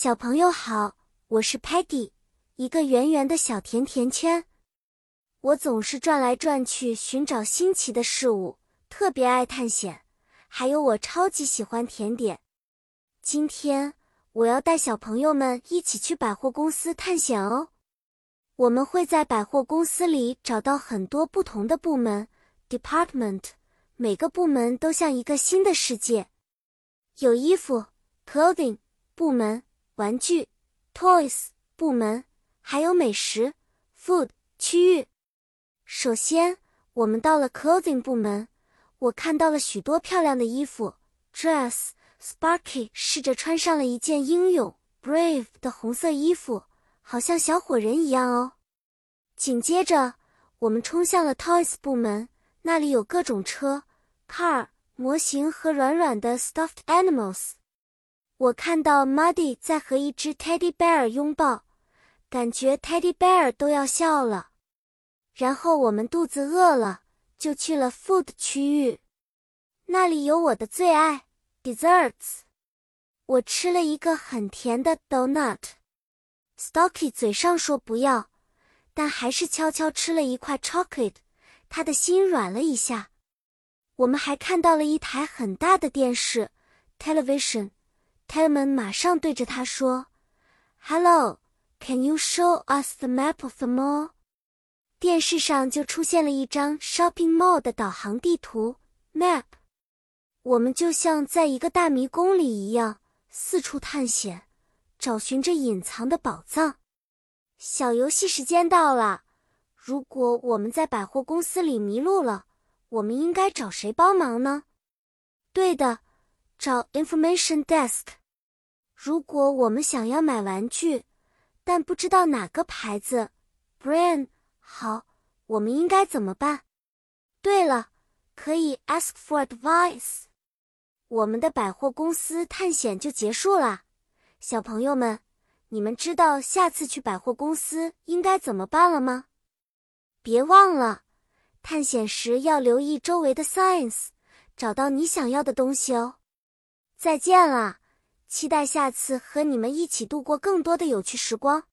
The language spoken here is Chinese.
小朋友好，我是 Patty，一个圆圆的小甜甜圈。我总是转来转去寻找新奇的事物，特别爱探险。还有，我超级喜欢甜点。今天我要带小朋友们一起去百货公司探险哦。我们会在百货公司里找到很多不同的部门 （department），每个部门都像一个新的世界。有衣服 （clothing） 部门。玩具，toys 部门，还有美食，food 区域。首先，我们到了 clothing 部门，我看到了许多漂亮的衣服，dress。Sparky 试着穿上了一件英勇 brave 的红色衣服，好像小火人一样哦。紧接着，我们冲向了 toys 部门，那里有各种车，car 模型和软软的 stuffed animals。我看到 Muddy 在和一只 Teddy Bear 拥抱，感觉 Teddy Bear 都要笑了。然后我们肚子饿了，就去了 Food 区域，那里有我的最爱 Desserts。我吃了一个很甜的 Donut。Stocky 嘴上说不要，但还是悄悄吃了一块 Chocolate，他的心软了一下。我们还看到了一台很大的电视 Television。Telman 马上对着他说：“Hello, can you show us the map of the mall？” 电视上就出现了一张 shopping mall 的导航地图 map。我们就像在一个大迷宫里一样，四处探险，找寻着隐藏的宝藏。小游戏时间到了。如果我们在百货公司里迷路了，我们应该找谁帮忙呢？对的，找 information desk。如果我们想要买玩具，但不知道哪个牌子，brand 好，我们应该怎么办？对了，可以 ask for advice。我们的百货公司探险就结束了。小朋友们，你们知道下次去百货公司应该怎么办了吗？别忘了，探险时要留意周围的 signs，找到你想要的东西哦。再见了。期待下次和你们一起度过更多的有趣时光。